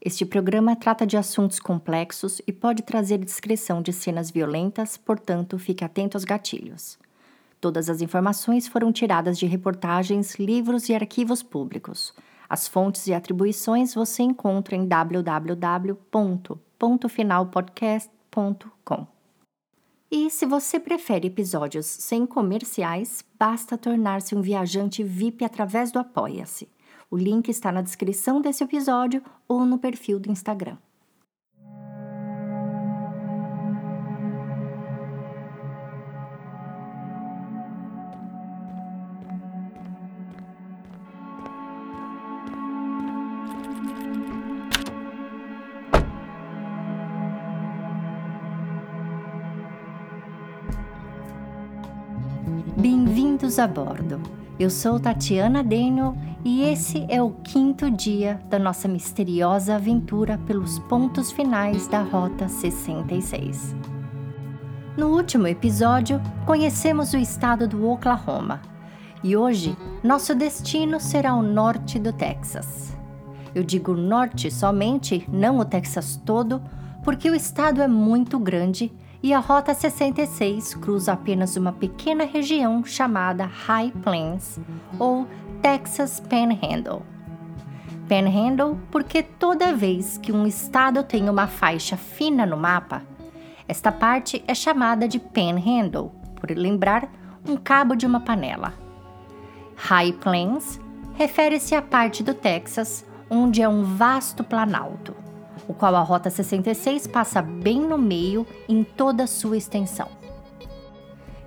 Este programa trata de assuntos complexos e pode trazer descrição de cenas violentas, portanto, fique atento aos gatilhos. Todas as informações foram tiradas de reportagens, livros e arquivos públicos. As fontes e atribuições você encontra em www.finalpodcast.com. E se você prefere episódios sem comerciais, basta tornar-se um viajante VIP através do Apoia-se. O link está na descrição desse episódio ou no perfil do Instagram. Bem-vindos a bordo. Eu sou Tatiana Daniel e esse é o quinto dia da nossa misteriosa aventura pelos pontos finais da Rota 66. No último episódio, conhecemos o estado do Oklahoma e hoje nosso destino será o norte do Texas. Eu digo norte somente, não o Texas todo, porque o estado é muito grande e a Rota 66 cruza apenas uma pequena região chamada High Plains ou Texas Panhandle. Panhandle porque toda vez que um estado tem uma faixa fina no mapa, esta parte é chamada de Panhandle, por lembrar um cabo de uma panela. High Plains refere-se à parte do Texas onde é um vasto planalto o qual a Rota 66 passa bem no meio em toda a sua extensão.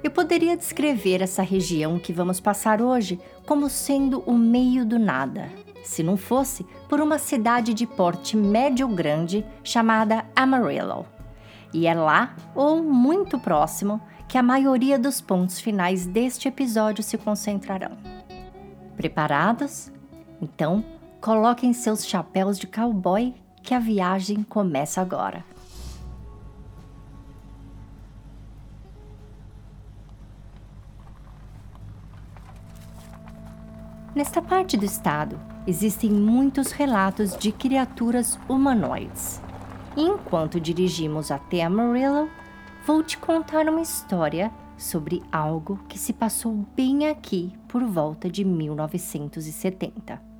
Eu poderia descrever essa região que vamos passar hoje como sendo o meio do nada, se não fosse por uma cidade de porte médio-grande chamada Amarillo. E é lá, ou muito próximo, que a maioria dos pontos finais deste episódio se concentrarão. Preparados? Então, coloquem seus chapéus de cowboy que a viagem começa agora. Nesta parte do estado, existem muitos relatos de criaturas humanoides. enquanto dirigimos até Amarillo, vou te contar uma história sobre algo que se passou bem aqui por volta de 1970.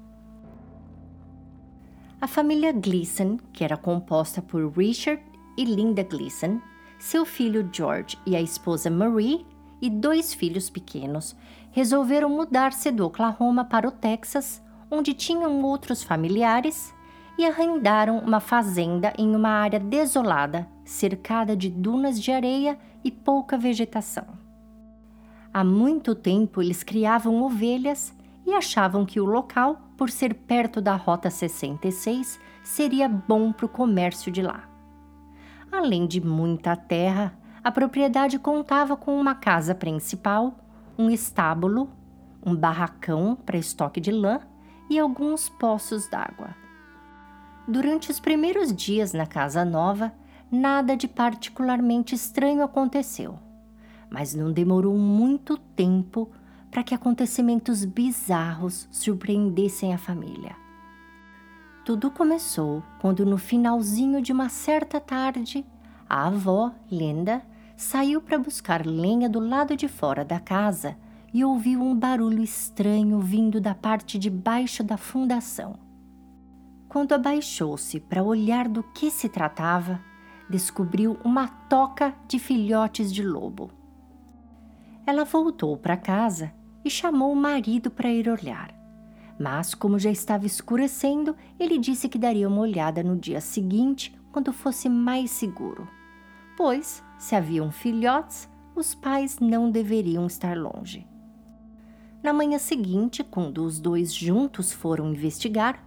A família Gleason, que era composta por Richard e Linda Gleason, seu filho George e a esposa Marie e dois filhos pequenos, resolveram mudar-se do Oklahoma para o Texas, onde tinham outros familiares, e arrendaram uma fazenda em uma área desolada, cercada de dunas de areia e pouca vegetação. Há muito tempo eles criavam ovelhas e achavam que o local por ser perto da Rota 66, seria bom para o comércio de lá. Além de muita terra, a propriedade contava com uma casa principal, um estábulo, um barracão para estoque de lã e alguns poços d'água. Durante os primeiros dias na casa nova, nada de particularmente estranho aconteceu, mas não demorou muito tempo para que acontecimentos bizarros surpreendessem a família. Tudo começou quando, no finalzinho de uma certa tarde, a avó, Linda, saiu para buscar lenha do lado de fora da casa e ouviu um barulho estranho vindo da parte de baixo da fundação. Quando abaixou-se para olhar do que se tratava, descobriu uma toca de filhotes de lobo. Ela voltou para casa e chamou o marido para ir olhar. Mas, como já estava escurecendo, ele disse que daria uma olhada no dia seguinte, quando fosse mais seguro. Pois, se haviam filhotes, os pais não deveriam estar longe. Na manhã seguinte, quando os dois juntos foram investigar,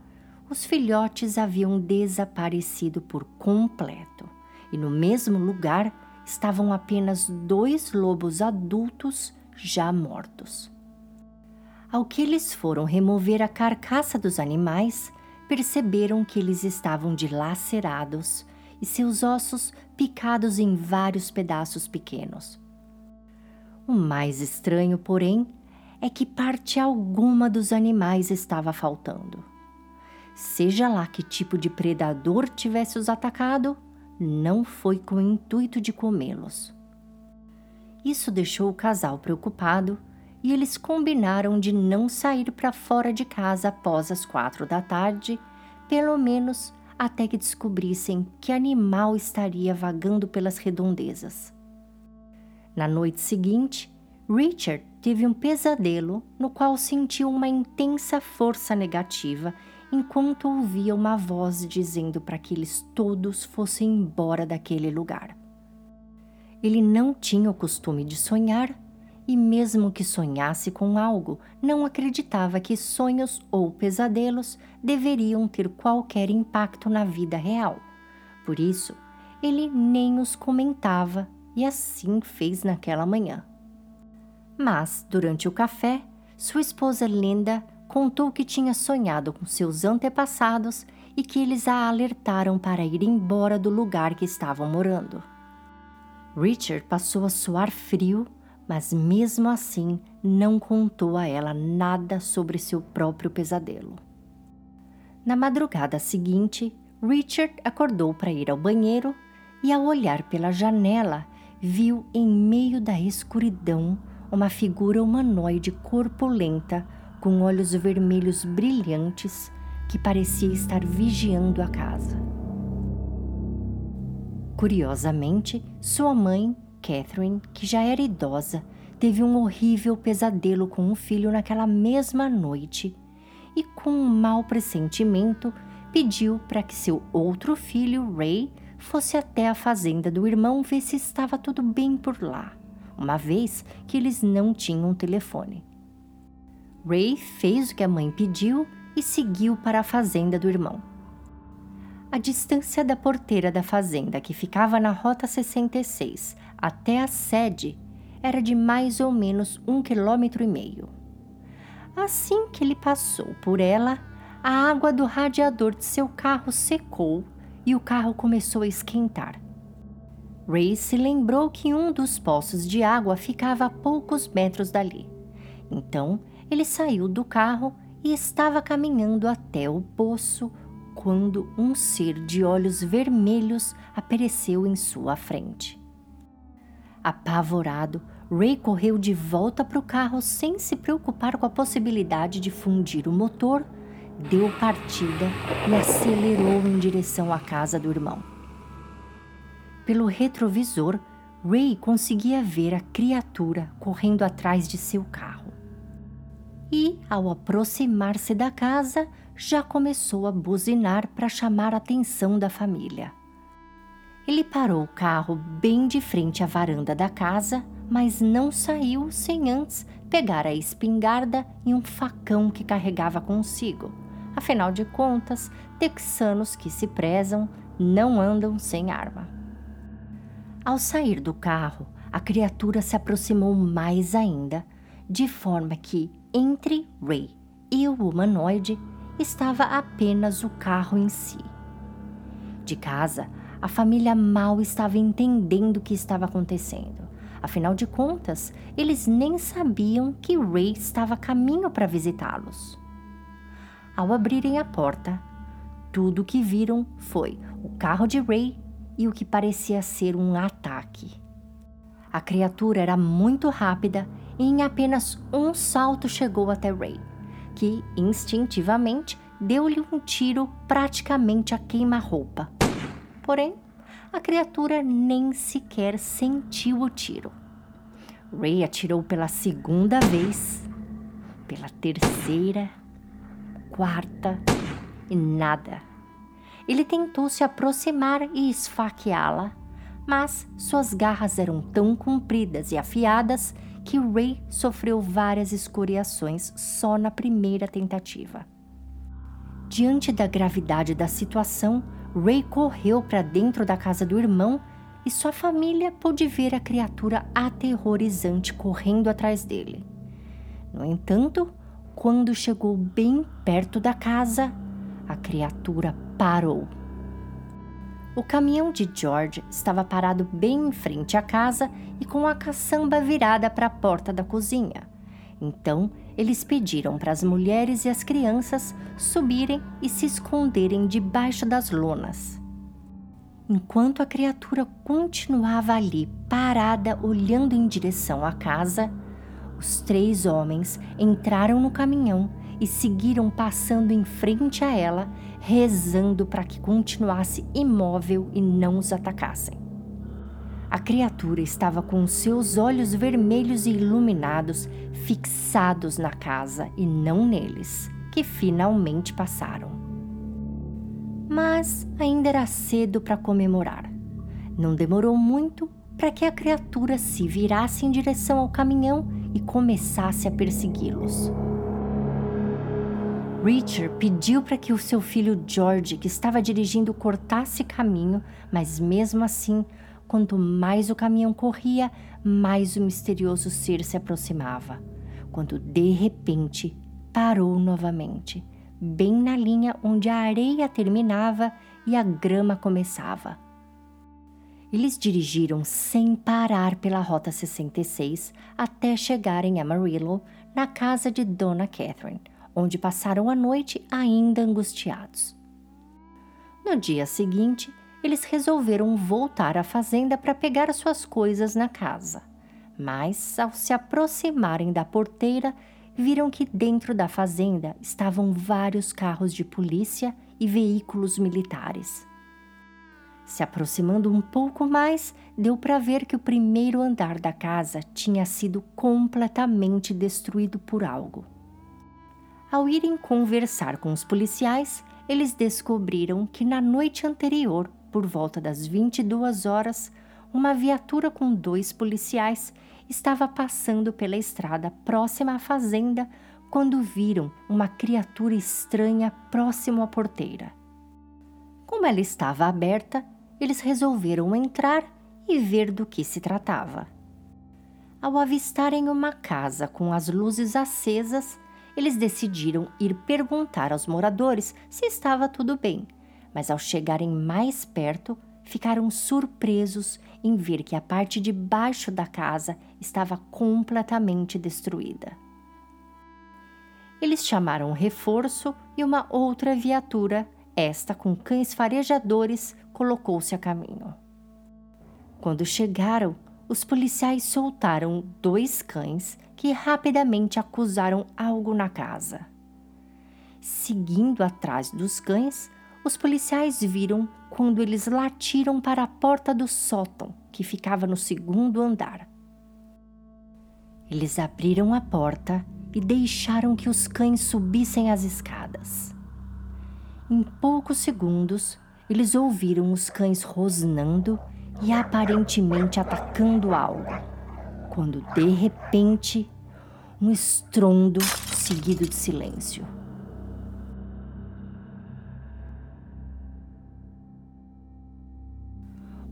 os filhotes haviam desaparecido por completo e no mesmo lugar estavam apenas dois lobos adultos já mortos. Ao que eles foram remover a carcaça dos animais, perceberam que eles estavam dilacerados e seus ossos picados em vários pedaços pequenos. O mais estranho, porém, é que parte alguma dos animais estava faltando. seja lá que tipo de predador tivesse os atacado, não foi com o intuito de comê-los. Isso deixou o casal preocupado e eles combinaram de não sair para fora de casa após as quatro da tarde, pelo menos até que descobrissem que animal estaria vagando pelas redondezas. Na noite seguinte, Richard teve um pesadelo no qual sentiu uma intensa força negativa enquanto ouvia uma voz dizendo para que eles todos fossem embora daquele lugar. Ele não tinha o costume de sonhar e, mesmo que sonhasse com algo, não acreditava que sonhos ou pesadelos deveriam ter qualquer impacto na vida real. Por isso, ele nem os comentava e assim fez naquela manhã. Mas, durante o café, sua esposa Linda contou que tinha sonhado com seus antepassados e que eles a alertaram para ir embora do lugar que estavam morando. Richard passou a suar frio, mas mesmo assim não contou a ela nada sobre seu próprio pesadelo. Na madrugada seguinte, Richard acordou para ir ao banheiro e, ao olhar pela janela, viu em meio da escuridão uma figura humanoide corpulenta com olhos vermelhos brilhantes que parecia estar vigiando a casa. Curiosamente, sua mãe, Catherine, que já era idosa, teve um horrível pesadelo com o filho naquela mesma noite e, com um mau pressentimento, pediu para que seu outro filho, Ray, fosse até a fazenda do irmão ver se estava tudo bem por lá, uma vez que eles não tinham telefone. Ray fez o que a mãe pediu e seguiu para a fazenda do irmão. A distância da porteira da fazenda, que ficava na Rota 66, até a sede, era de mais ou menos um quilômetro e meio. Assim que ele passou por ela, a água do radiador de seu carro secou e o carro começou a esquentar. Ray se lembrou que um dos poços de água ficava a poucos metros dali. Então, ele saiu do carro e estava caminhando até o poço quando um ser de olhos vermelhos apareceu em sua frente. Apavorado, Ray correu de volta para o carro sem se preocupar com a possibilidade de fundir o motor, deu partida e acelerou em direção à casa do irmão. Pelo retrovisor, Ray conseguia ver a criatura correndo atrás de seu carro e, ao aproximar-se da casa, já começou a buzinar para chamar a atenção da família. Ele parou o carro bem de frente à varanda da casa, mas não saiu sem antes pegar a espingarda e um facão que carregava consigo. Afinal de contas, texanos que se prezam não andam sem arma. Ao sair do carro, a criatura se aproximou mais ainda, de forma que entre Ray e o humanoide estava apenas o carro em si. De casa, a família mal estava entendendo o que estava acontecendo. Afinal de contas, eles nem sabiam que Ray estava a caminho para visitá-los. Ao abrirem a porta, tudo o que viram foi o carro de Ray e o que parecia ser um ataque. A criatura era muito rápida e em apenas um salto chegou até Ray, que instintivamente deu-lhe um tiro praticamente a queima-roupa. Porém, a criatura nem sequer sentiu o tiro. Ray atirou pela segunda vez, pela terceira, quarta e nada. Ele tentou se aproximar e esfaqueá-la, mas suas garras eram tão compridas e afiadas que Ray sofreu várias escoriações só na primeira tentativa. Diante da gravidade da situação, Ray correu para dentro da casa do irmão e sua família pôde ver a criatura aterrorizante correndo atrás dele. No entanto, quando chegou bem perto da casa, a criatura parou. O caminhão de George estava parado bem em frente à casa e com a caçamba virada para a porta da cozinha. Então, eles pediram para as mulheres e as crianças subirem e se esconderem debaixo das lonas. Enquanto a criatura continuava ali, parada, olhando em direção à casa, os três homens entraram no caminhão e seguiram passando em frente a ela, rezando para que continuasse imóvel e não os atacassem. A criatura estava com seus olhos vermelhos e iluminados fixados na casa e não neles, que finalmente passaram. Mas ainda era cedo para comemorar. Não demorou muito para que a criatura se virasse em direção ao caminhão e começasse a persegui-los. Richard pediu para que o seu filho George, que estava dirigindo, cortasse caminho, mas mesmo assim, quanto mais o caminhão corria, mais o misterioso ser se aproximava, quando de repente parou novamente, bem na linha onde a areia terminava e a grama começava. Eles dirigiram sem parar pela Rota 66 até chegarem a Amarillo, na casa de Dona Catherine, onde passaram a noite ainda angustiados. No dia seguinte, eles resolveram voltar à fazenda para pegar suas coisas na casa. Mas, ao se aproximarem da porteira, viram que dentro da fazenda estavam vários carros de polícia e veículos militares. Se aproximando um pouco mais, deu para ver que o primeiro andar da casa tinha sido completamente destruído por algo. Ao irem conversar com os policiais, eles descobriram que na noite anterior, por volta das 22 horas, uma viatura com dois policiais estava passando pela estrada próxima à fazenda quando viram uma criatura estranha próximo à porteira. Como ela estava aberta, eles resolveram entrar e ver do que se tratava. Ao avistarem uma casa com as luzes acesas, eles decidiram ir perguntar aos moradores se estava tudo bem, mas ao chegarem mais perto, ficaram surpresos em ver que a parte de baixo da casa estava completamente destruída. Eles chamaram um reforço e uma outra viatura, esta com cães farejadores, colocou-se a caminho. Quando chegaram, os policiais soltaram dois cães que rapidamente acusaram algo na casa. Seguindo atrás dos cães, os policiais viram quando eles latiram para a porta do sótão, que ficava no segundo andar. Eles abriram a porta e deixaram que os cães subissem as escadas. Em poucos segundos, eles ouviram os cães rosnando e aparentemente atacando algo, quando de repente um estrondo seguido de silêncio.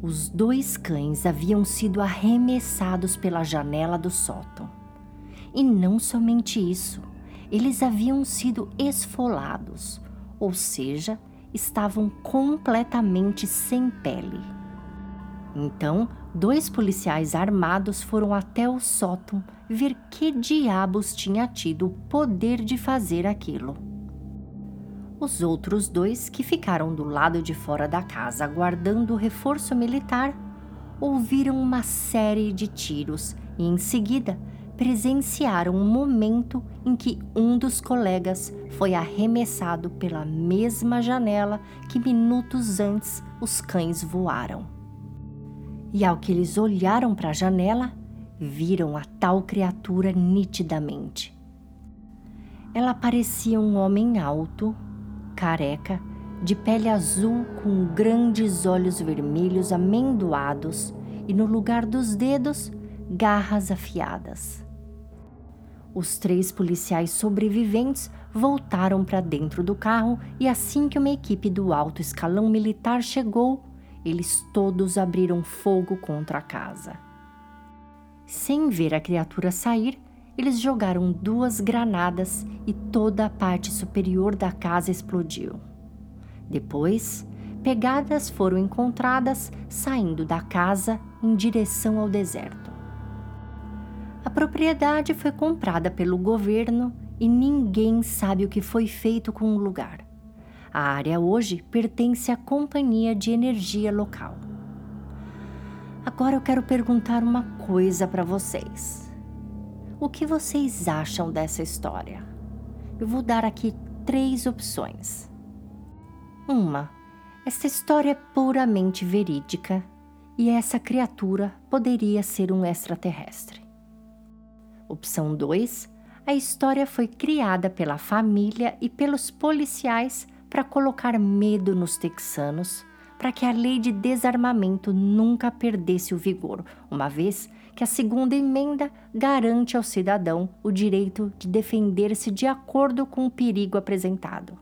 Os dois cães haviam sido arremessados pela janela do sótão. E não somente isso, eles haviam sido esfolados, ou seja, estavam completamente sem pele. Então, dois policiais armados foram até o sótão ver que diabos tinha tido o poder de fazer aquilo. Os outros dois, que ficaram do lado de fora da casa aguardando o reforço militar, ouviram uma série de tiros e, em seguida, presenciaram um momento em que um dos colegas foi arremessado pela mesma janela que minutos antes os cães voaram. E ao que eles olharam para a janela, viram a tal criatura nitidamente. Ela parecia um homem alto, careca, de pele azul com grandes olhos vermelhos amendoados e no lugar dos dedos garras afiadas. Os três policiais sobreviventes voltaram para dentro do carro e assim que uma equipe do alto escalão militar chegou, eles todos abriram fogo contra a casa. Sem ver a criatura sair, eles jogaram duas granadas e toda a parte superior da casa explodiu. Depois, pegadas foram encontradas saindo da casa em direção ao deserto. A propriedade foi comprada pelo governo e ninguém sabe o que foi feito com o lugar. A área hoje pertence à companhia de energia local. Agora eu quero perguntar uma coisa para vocês. O que vocês acham dessa história? Eu vou dar aqui três opções. Uma, essa história é puramente verídica e essa criatura poderia ser um extraterrestre. Opção 2, a história foi criada pela família e pelos policiais para colocar medo nos texanos para que a lei de desarmamento nunca perdesse o vigor, uma vez que a segunda emenda garante ao cidadão o direito de defender-se de acordo com o perigo apresentado.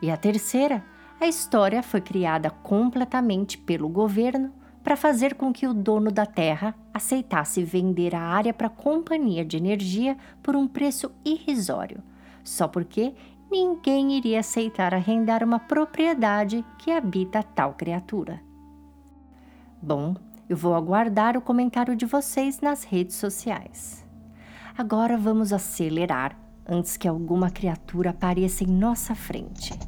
E a terceira, a história foi criada completamente pelo governo para fazer com que o dono da terra aceitasse vender a área para a companhia de energia por um preço irrisório, só porque ninguém iria aceitar arrendar uma propriedade que habita tal criatura. Bom, eu vou aguardar o comentário de vocês nas redes sociais. Agora vamos acelerar antes que alguma criatura apareça em nossa frente.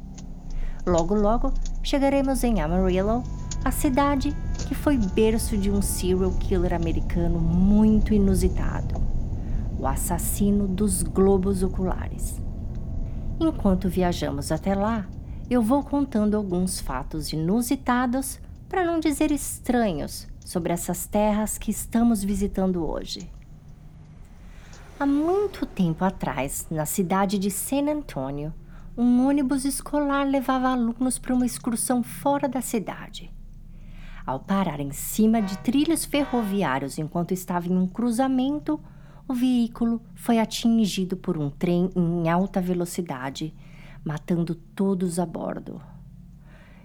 Logo, logo chegaremos em Amarillo, a cidade que foi berço de um serial killer americano muito inusitado, o assassino dos globos oculares. Enquanto viajamos até lá, eu vou contando alguns fatos inusitados, para não dizer estranhos, sobre essas terras que estamos visitando hoje. Há muito tempo atrás, na cidade de San Antônio, um ônibus escolar levava alunos para uma excursão fora da cidade. Ao parar em cima de trilhos ferroviários enquanto estava em um cruzamento, o veículo foi atingido por um trem em alta velocidade, matando todos a bordo.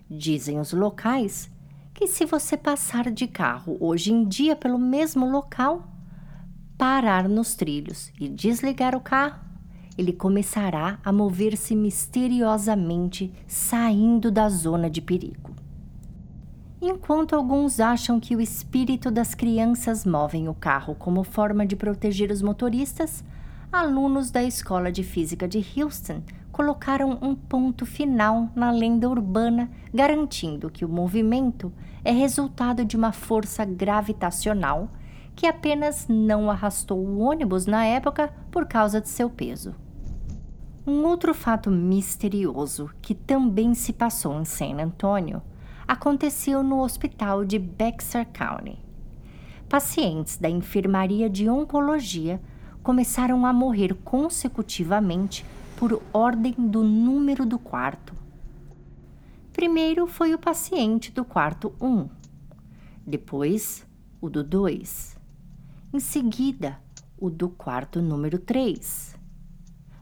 Dizem os locais que, se você passar de carro hoje em dia pelo mesmo local, parar nos trilhos e desligar o carro, ele começará a mover-se misteriosamente, saindo da zona de perigo. Enquanto alguns acham que o espírito das crianças movem o carro como forma de proteger os motoristas, alunos da Escola de Física de Houston colocaram um ponto final na lenda urbana, garantindo que o movimento é resultado de uma força gravitacional que apenas não arrastou o ônibus na época por causa de seu peso. Um outro fato misterioso que também se passou em San Antonio aconteceu no hospital de Bexar County. Pacientes da enfermaria de oncologia começaram a morrer consecutivamente por ordem do número do quarto. Primeiro foi o paciente do quarto 1, depois o do 2, em seguida o do quarto número 3.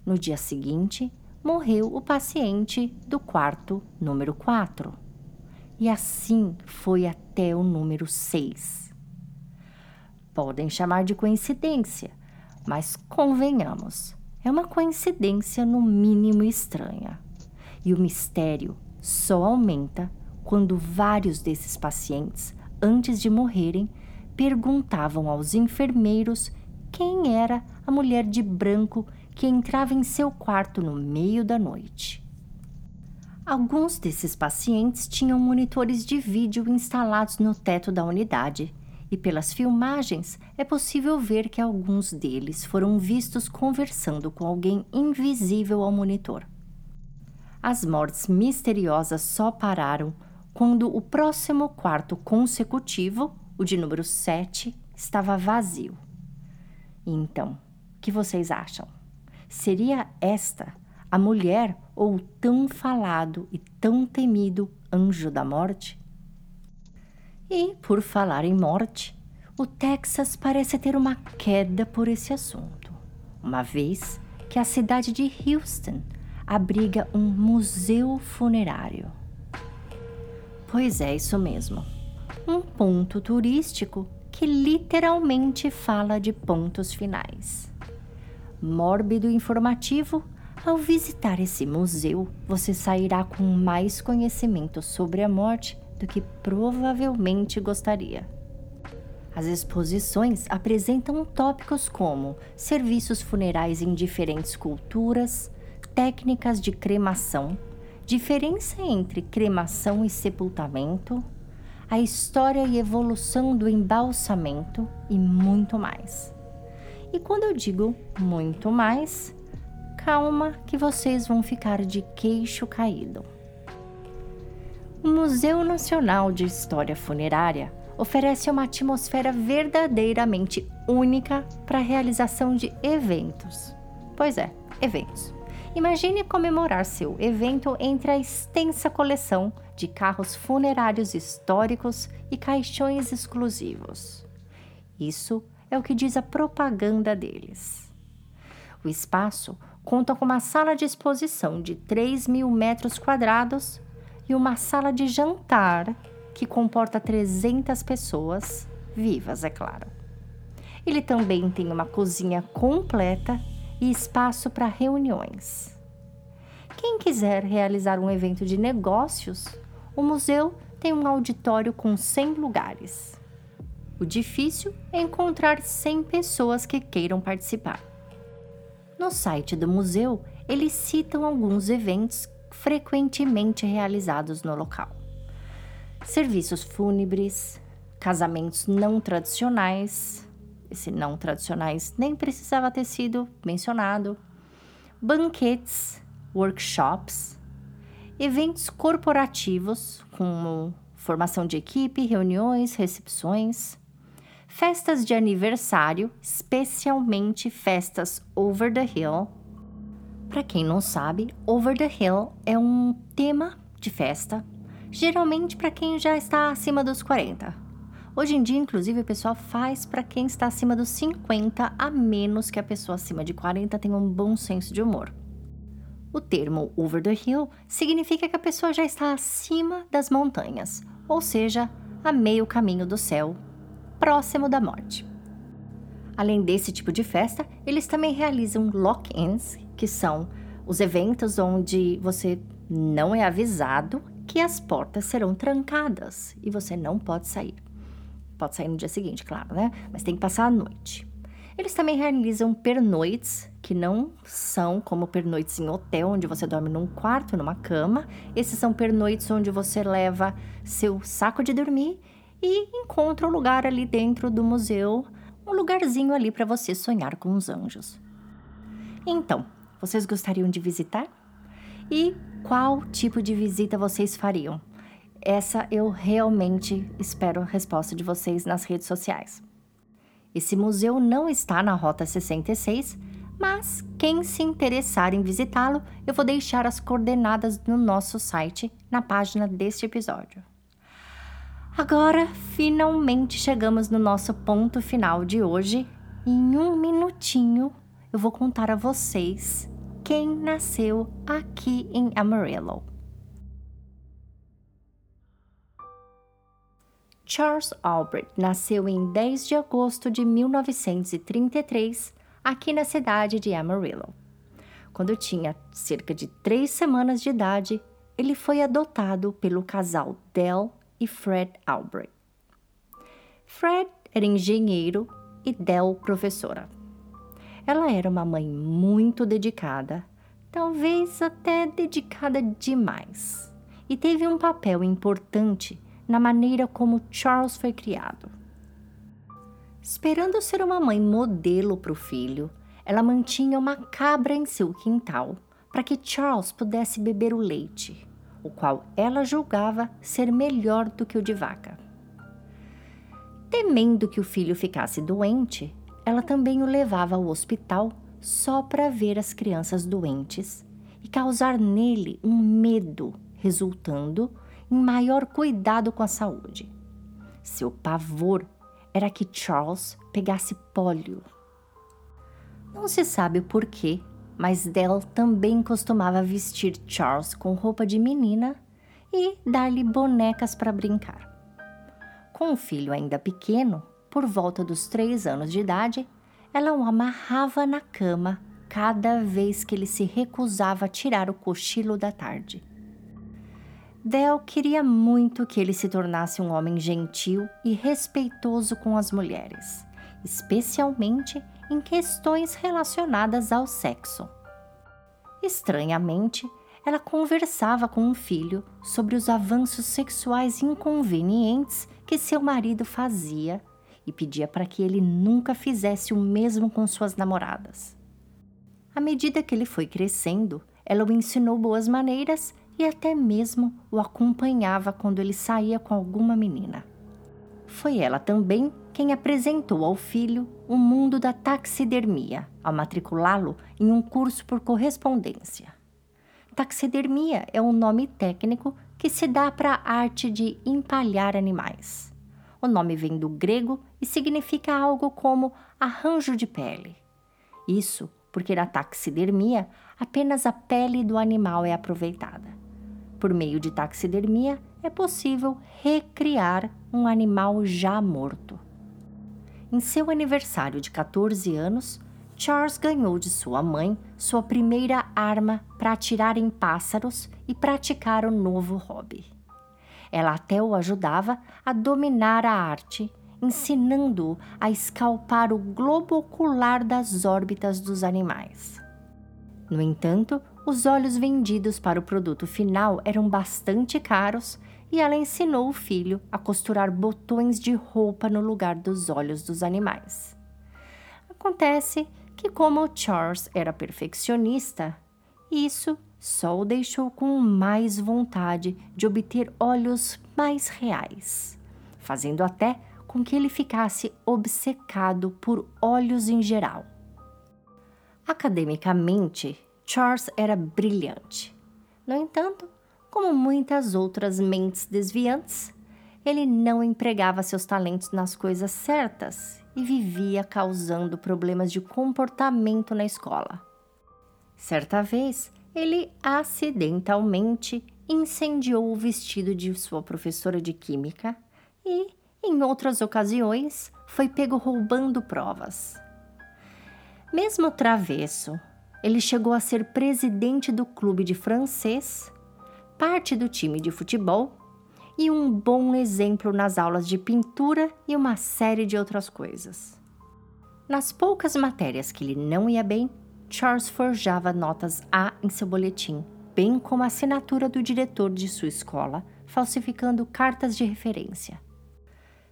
No dia seguinte, morreu o paciente do quarto número 4 e assim foi até o número 6. Podem chamar de coincidência, mas convenhamos, é uma coincidência no mínimo estranha. E o mistério só aumenta quando vários desses pacientes, antes de morrerem, perguntavam aos enfermeiros quem era a mulher de branco que entrava em seu quarto no meio da noite. Alguns desses pacientes tinham monitores de vídeo instalados no teto da unidade, e pelas filmagens é possível ver que alguns deles foram vistos conversando com alguém invisível ao monitor. As mortes misteriosas só pararam quando o próximo quarto consecutivo, o de número 7, estava vazio. Então, o que vocês acham? Seria esta a mulher ou o tão falado e tão temido anjo da morte? E, por falar em morte, o Texas parece ter uma queda por esse assunto, uma vez que a cidade de Houston abriga um museu funerário. Pois é, isso mesmo. Um ponto turístico que literalmente fala de pontos finais. Mórbido informativo ao visitar esse museu, você sairá com mais conhecimento sobre a morte do que provavelmente gostaria. As exposições apresentam tópicos como serviços funerais em diferentes culturas, técnicas de cremação, diferença entre cremação e sepultamento, a história e evolução do embalsamento e muito mais. E quando eu digo muito mais, calma que vocês vão ficar de queixo caído. O Museu Nacional de História Funerária oferece uma atmosfera verdadeiramente única para a realização de eventos. Pois é, eventos. Imagine comemorar seu evento entre a extensa coleção de carros funerários históricos e caixões exclusivos. Isso é o que diz a propaganda deles. O espaço conta com uma sala de exposição de 3 mil metros quadrados e uma sala de jantar que comporta 300 pessoas, vivas, é claro. Ele também tem uma cozinha completa e espaço para reuniões. Quem quiser realizar um evento de negócios, o museu tem um auditório com 100 lugares. O difícil é encontrar 100 pessoas que queiram participar. No site do museu, eles citam alguns eventos frequentemente realizados no local serviços fúnebres, casamentos não tradicionais, esse não tradicionais nem precisava ter sido mencionado, banquetes, workshops, eventos corporativos, como formação de equipe, reuniões, recepções, festas de aniversário, especialmente festas over the hill. Para quem não sabe, over the hill é um tema de festa geralmente para quem já está acima dos 40. Hoje em dia, inclusive, o pessoal faz para quem está acima dos 50, a menos que a pessoa acima de 40 tenha um bom senso de humor. O termo over the hill significa que a pessoa já está acima das montanhas, ou seja, a meio caminho do céu, próximo da morte. Além desse tipo de festa, eles também realizam lock-ins, que são os eventos onde você não é avisado que as portas serão trancadas e você não pode sair. Pode sair no dia seguinte, claro, né? Mas tem que passar a noite. Eles também realizam pernoites, que não são como pernoites em hotel, onde você dorme num quarto, numa cama. Esses são pernoites onde você leva seu saco de dormir e encontra um lugar ali dentro do museu, um lugarzinho ali para você sonhar com os anjos. Então, vocês gostariam de visitar? E qual tipo de visita vocês fariam? Essa eu realmente espero a resposta de vocês nas redes sociais. Esse museu não está na Rota 66, mas quem se interessar em visitá-lo, eu vou deixar as coordenadas no nosso site, na página deste episódio. Agora, finalmente chegamos no nosso ponto final de hoje. Em um minutinho, eu vou contar a vocês quem nasceu aqui em Amarillo. Charles Albrecht nasceu em 10 de agosto de 1933 aqui na cidade de Amarillo. Quando tinha cerca de três semanas de idade, ele foi adotado pelo casal Dell e Fred Albrecht. Fred era engenheiro e Dell professora. Ela era uma mãe muito dedicada, talvez até dedicada demais, e teve um papel importante na maneira como Charles foi criado. Esperando ser uma mãe modelo para o filho, ela mantinha uma cabra em seu quintal para que Charles pudesse beber o leite, o qual ela julgava ser melhor do que o de vaca. Temendo que o filho ficasse doente, ela também o levava ao hospital só para ver as crianças doentes e causar nele um medo, resultando em maior cuidado com a saúde. Seu pavor era que Charles pegasse pólio. Não se sabe o porquê, mas Dell também costumava vestir Charles com roupa de menina e dar-lhe bonecas para brincar. Com o filho ainda pequeno, por volta dos três anos de idade, ela o amarrava na cama cada vez que ele se recusava a tirar o cochilo da tarde. Del queria muito que ele se tornasse um homem gentil e respeitoso com as mulheres, especialmente em questões relacionadas ao sexo. Estranhamente, ela conversava com um filho sobre os avanços sexuais inconvenientes que seu marido fazia e pedia para que ele nunca fizesse o mesmo com suas namoradas. À medida que ele foi crescendo, ela o ensinou boas maneiras e até mesmo o acompanhava quando ele saía com alguma menina. Foi ela também quem apresentou ao filho o mundo da taxidermia, ao matriculá-lo em um curso por correspondência. Taxidermia é um nome técnico que se dá para a arte de empalhar animais. O nome vem do grego e significa algo como arranjo de pele. Isso porque na taxidermia apenas a pele do animal é aproveitada. Por meio de taxidermia é possível recriar um animal já morto. Em seu aniversário de 14 anos, Charles ganhou de sua mãe sua primeira arma para atirar em pássaros e praticar o novo hobby. Ela até o ajudava a dominar a arte, ensinando-o a escalpar o globo ocular das órbitas dos animais. No entanto, os olhos vendidos para o produto final eram bastante caros e ela ensinou o filho a costurar botões de roupa no lugar dos olhos dos animais. Acontece que, como Charles era perfeccionista, isso só o deixou com mais vontade de obter olhos mais reais, fazendo até com que ele ficasse obcecado por olhos em geral. Academicamente, Charles era brilhante. No entanto, como muitas outras mentes desviantes, ele não empregava seus talentos nas coisas certas e vivia causando problemas de comportamento na escola. Certa vez, ele acidentalmente incendiou o vestido de sua professora de química e, em outras ocasiões, foi pego roubando provas. Mesmo travesso, ele chegou a ser presidente do clube de francês, parte do time de futebol e um bom exemplo nas aulas de pintura e uma série de outras coisas. Nas poucas matérias que lhe não ia bem, Charles forjava notas A em seu boletim, bem como a assinatura do diretor de sua escola, falsificando cartas de referência.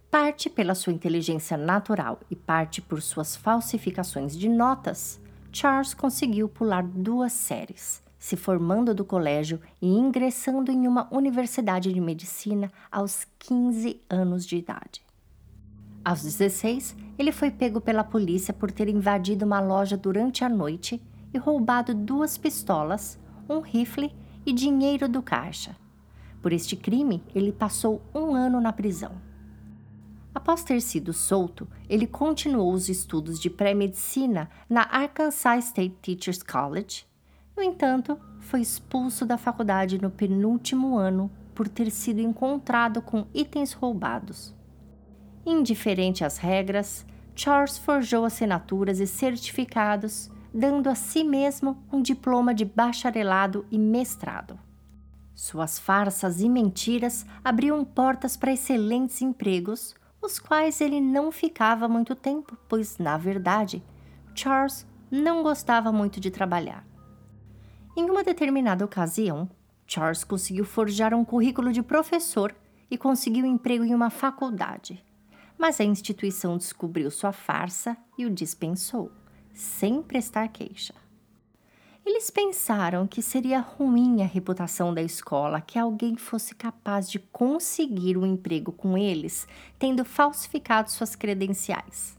Parte pela sua inteligência natural e parte por suas falsificações de notas, Charles conseguiu pular duas séries, se formando do colégio e ingressando em uma universidade de medicina aos 15 anos de idade. Aos 16, ele foi pego pela polícia por ter invadido uma loja durante a noite e roubado duas pistolas, um rifle e dinheiro do caixa. Por este crime, ele passou um ano na prisão. Após ter sido solto, ele continuou os estudos de pré-medicina na Arkansas State Teachers College. No entanto, foi expulso da faculdade no penúltimo ano por ter sido encontrado com itens roubados. Indiferente às regras, Charles forjou assinaturas e certificados, dando a si mesmo um diploma de bacharelado e mestrado. Suas farsas e mentiras abriam portas para excelentes empregos, os quais ele não ficava muito tempo, pois, na verdade, Charles não gostava muito de trabalhar. Em uma determinada ocasião, Charles conseguiu forjar um currículo de professor e conseguiu emprego em uma faculdade mas a instituição descobriu sua farsa e o dispensou, sem prestar queixa. Eles pensaram que seria ruim a reputação da escola que alguém fosse capaz de conseguir um emprego com eles, tendo falsificado suas credenciais.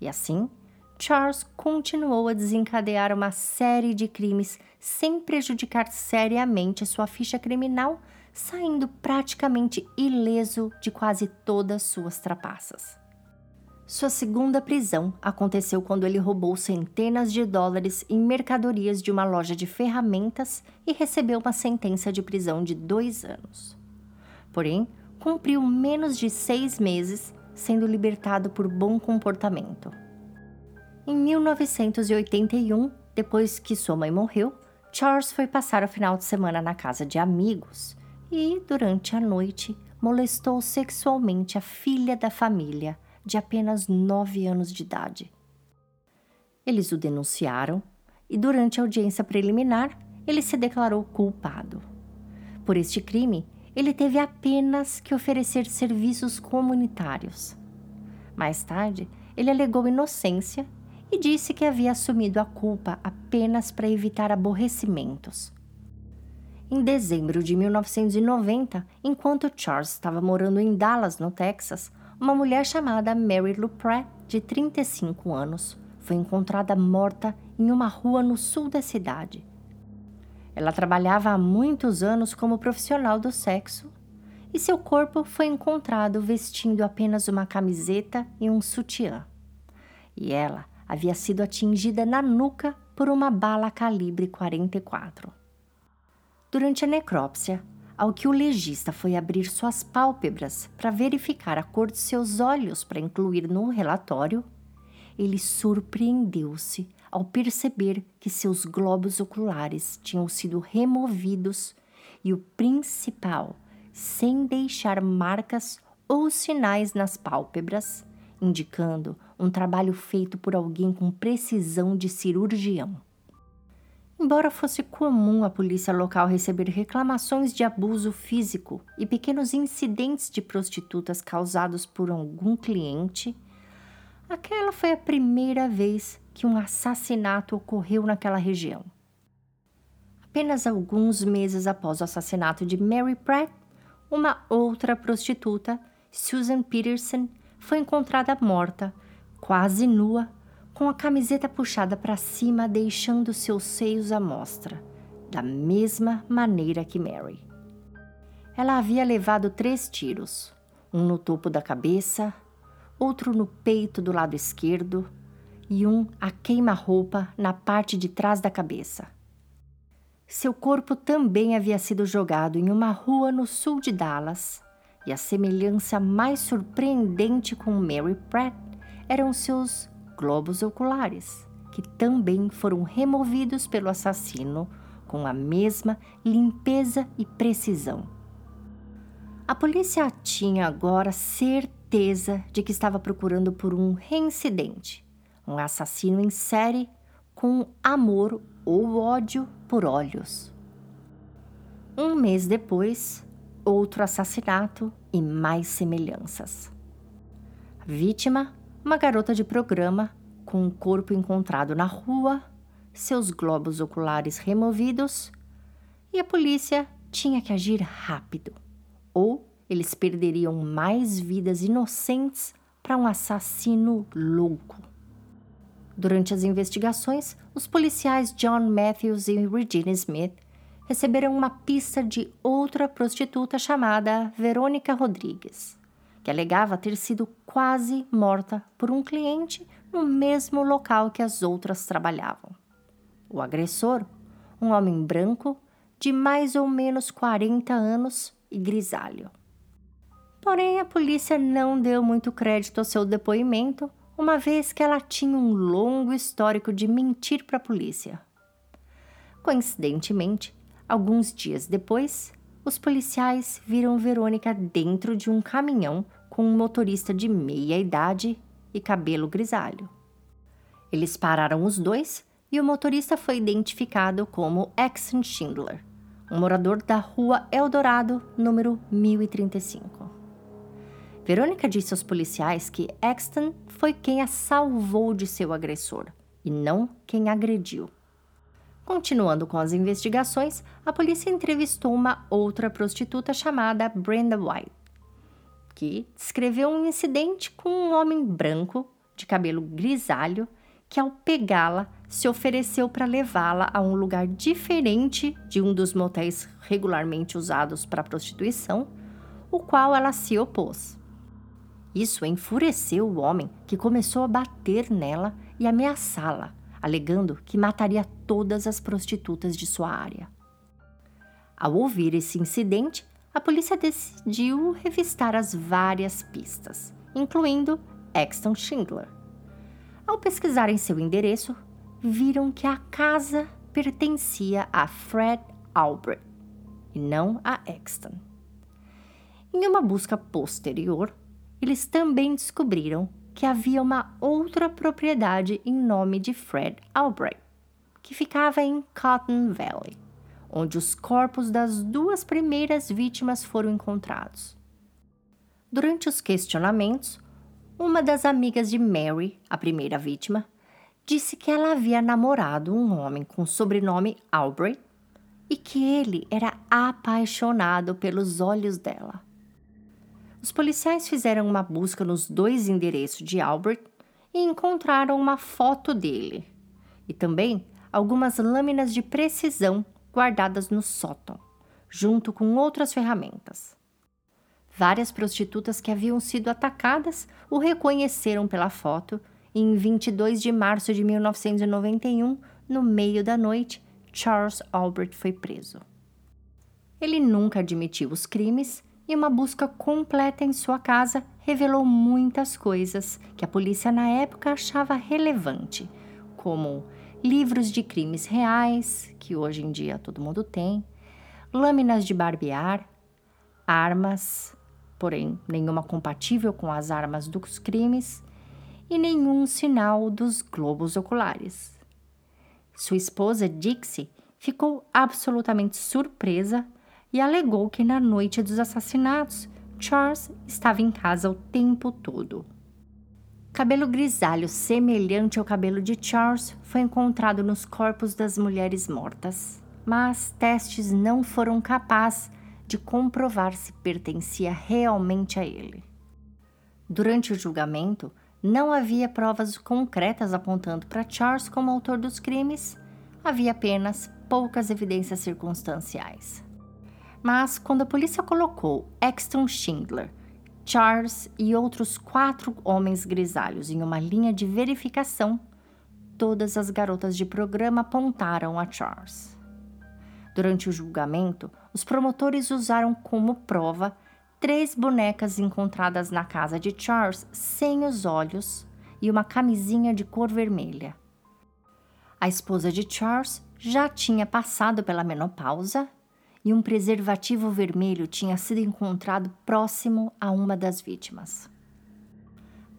E assim, Charles continuou a desencadear uma série de crimes sem prejudicar seriamente sua ficha criminal saindo praticamente ileso de quase todas suas trapaças. Sua segunda prisão aconteceu quando ele roubou centenas de dólares em mercadorias de uma loja de ferramentas e recebeu uma sentença de prisão de dois anos. Porém, cumpriu menos de seis meses, sendo libertado por bom comportamento. Em 1981, depois que sua mãe morreu, Charles foi passar o final de semana na casa de amigos e, durante a noite, molestou sexualmente a filha da família, de apenas nove anos de idade. Eles o denunciaram e, durante a audiência preliminar, ele se declarou culpado. Por este crime, ele teve apenas que oferecer serviços comunitários. Mais tarde, ele alegou inocência e disse que havia assumido a culpa apenas para evitar aborrecimentos. Em dezembro de 1990, enquanto Charles estava morando em Dallas, no Texas, uma mulher chamada Mary Lou Pratt, de 35 anos, foi encontrada morta em uma rua no sul da cidade. Ela trabalhava há muitos anos como profissional do sexo e seu corpo foi encontrado vestindo apenas uma camiseta e um sutiã. E ela havia sido atingida na nuca por uma bala calibre 44. Durante a necrópsia, ao que o legista foi abrir suas pálpebras para verificar a cor de seus olhos para incluir no relatório, ele surpreendeu-se ao perceber que seus globos oculares tinham sido removidos e o principal, sem deixar marcas ou sinais nas pálpebras, indicando um trabalho feito por alguém com precisão de cirurgião. Embora fosse comum a polícia local receber reclamações de abuso físico e pequenos incidentes de prostitutas causados por algum cliente, aquela foi a primeira vez que um assassinato ocorreu naquela região. Apenas alguns meses após o assassinato de Mary Pratt, uma outra prostituta, Susan Peterson, foi encontrada morta, quase nua, com a camiseta puxada para cima, deixando seus seios à mostra, da mesma maneira que Mary. Ela havia levado três tiros, um no topo da cabeça, outro no peito do lado esquerdo e um a queima-roupa na parte de trás da cabeça. Seu corpo também havia sido jogado em uma rua no sul de Dallas, e a semelhança mais surpreendente com Mary Pratt eram seus globos oculares, que também foram removidos pelo assassino com a mesma limpeza e precisão. A polícia tinha agora certeza de que estava procurando por um reincidente, um assassino em série com amor ou ódio por olhos. Um mês depois, outro assassinato e mais semelhanças. A vítima uma garota de programa com um corpo encontrado na rua, seus globos oculares removidos, e a polícia tinha que agir rápido, ou eles perderiam mais vidas inocentes para um assassino louco. Durante as investigações, os policiais John Matthews e Regina Smith receberam uma pista de outra prostituta chamada Verônica Rodrigues que alegava ter sido quase morta por um cliente no mesmo local que as outras trabalhavam. O agressor, um homem branco de mais ou menos 40 anos e grisalho. Porém, a polícia não deu muito crédito ao seu depoimento, uma vez que ela tinha um longo histórico de mentir para a polícia. Coincidentemente, alguns dias depois, os policiais viram Verônica dentro de um caminhão com um motorista de meia idade e cabelo grisalho. Eles pararam os dois e o motorista foi identificado como Exxon Schindler, um morador da rua Eldorado, número 1035. Verônica disse aos policiais que Exton foi quem a salvou de seu agressor e não quem agrediu. Continuando com as investigações, a polícia entrevistou uma outra prostituta chamada Brenda White que descreveu um incidente com um homem branco, de cabelo grisalho, que ao pegá-la se ofereceu para levá-la a um lugar diferente de um dos motéis regularmente usados para prostituição, o qual ela se opôs. Isso enfureceu o homem, que começou a bater nela e ameaçá-la, alegando que mataria todas as prostitutas de sua área. Ao ouvir esse incidente, a polícia decidiu revistar as várias pistas, incluindo Exton Schindler. Ao pesquisarem seu endereço, viram que a casa pertencia a Fred Albrecht. e não a Exton. Em uma busca posterior, eles também descobriram que havia uma outra propriedade em nome de Fred Albright, que ficava em Cotton Valley, onde os corpos das duas primeiras vítimas foram encontrados. Durante os questionamentos, uma das amigas de Mary, a primeira vítima, disse que ela havia namorado um homem com o sobrenome Albright e que ele era apaixonado pelos olhos dela. Os policiais fizeram uma busca nos dois endereços de Albert e encontraram uma foto dele e também algumas lâminas de precisão guardadas no sótão, junto com outras ferramentas. Várias prostitutas que haviam sido atacadas o reconheceram pela foto e em 22 de março de 1991, no meio da noite, Charles Albert foi preso. Ele nunca admitiu os crimes e uma busca completa em sua casa revelou muitas coisas que a polícia na época achava relevante, como livros de crimes reais, que hoje em dia todo mundo tem, lâminas de barbear, armas, porém nenhuma compatível com as armas dos crimes, e nenhum sinal dos globos oculares. Sua esposa Dixie ficou absolutamente surpresa e alegou que na noite dos assassinatos, Charles estava em casa o tempo todo. Cabelo grisalho semelhante ao cabelo de Charles foi encontrado nos corpos das mulheres mortas, mas testes não foram capazes de comprovar se pertencia realmente a ele. Durante o julgamento, não havia provas concretas apontando para Charles como autor dos crimes, havia apenas poucas evidências circunstanciais. Mas quando a polícia colocou Exton Schindler, Charles e outros quatro homens grisalhos em uma linha de verificação, todas as garotas de programa apontaram a Charles. Durante o julgamento, os promotores usaram como prova três bonecas encontradas na casa de Charles sem os olhos e uma camisinha de cor vermelha. A esposa de Charles já tinha passado pela menopausa e um preservativo vermelho tinha sido encontrado próximo a uma das vítimas.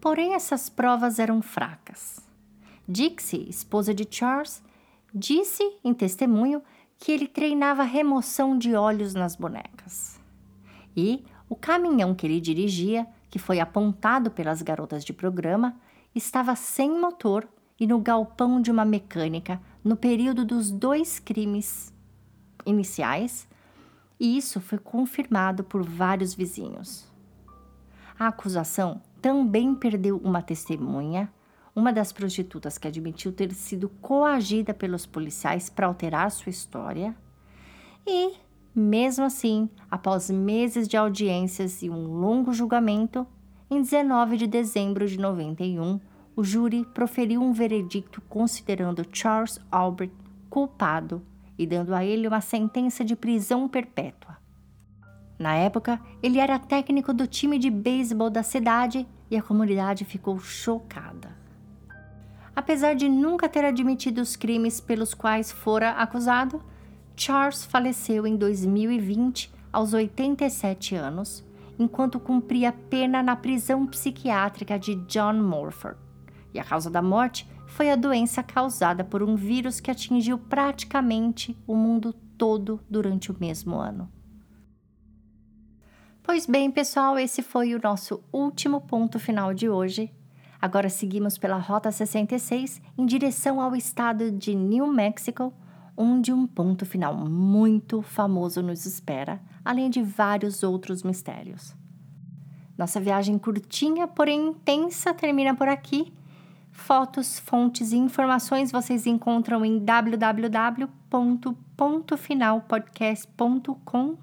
Porém, essas provas eram fracas. Dixie, esposa de Charles, disse em testemunho que ele treinava remoção de olhos nas bonecas. E o caminhão que ele dirigia, que foi apontado pelas garotas de programa, estava sem motor e no galpão de uma mecânica no período dos dois crimes iniciais e isso foi confirmado por vários vizinhos. A acusação também perdeu uma testemunha, uma das prostitutas que admitiu ter sido coagida pelos policiais para alterar sua história, e, mesmo assim, após meses de audiências e um longo julgamento, em 19 de dezembro de 91, o júri proferiu um veredicto considerando Charles Albert culpado e dando a ele uma sentença de prisão perpétua. Na época, ele era técnico do time de beisebol da cidade e a comunidade ficou chocada. Apesar de nunca ter admitido os crimes pelos quais fora acusado, Charles faleceu em 2020 aos 87 anos, enquanto cumpria pena na prisão psiquiátrica de John Morford. E a causa da morte foi a doença causada por um vírus que atingiu praticamente o mundo todo durante o mesmo ano. Pois bem, pessoal, esse foi o nosso último ponto final de hoje. Agora seguimos pela Rota 66 em direção ao estado de New Mexico, onde um ponto final muito famoso nos espera, além de vários outros mistérios. Nossa viagem curtinha, porém intensa, termina por aqui Fotos, fontes e informações vocês encontram em www.pontofinalpodcast.com.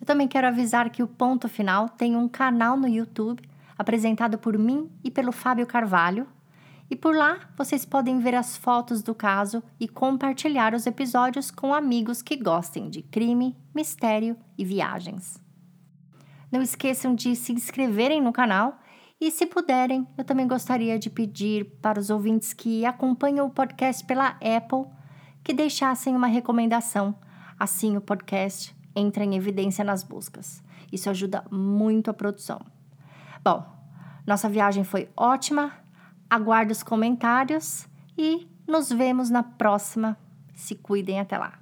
Eu também quero avisar que o Ponto Final tem um canal no YouTube apresentado por mim e pelo Fábio Carvalho. E por lá vocês podem ver as fotos do caso e compartilhar os episódios com amigos que gostem de crime, mistério e viagens. Não esqueçam de se inscreverem no canal e se puderem, eu também gostaria de pedir para os ouvintes que acompanham o podcast pela Apple que deixassem uma recomendação. Assim o podcast entra em evidência nas buscas. Isso ajuda muito a produção. Bom, nossa viagem foi ótima. Aguardo os comentários e nos vemos na próxima. Se cuidem até lá.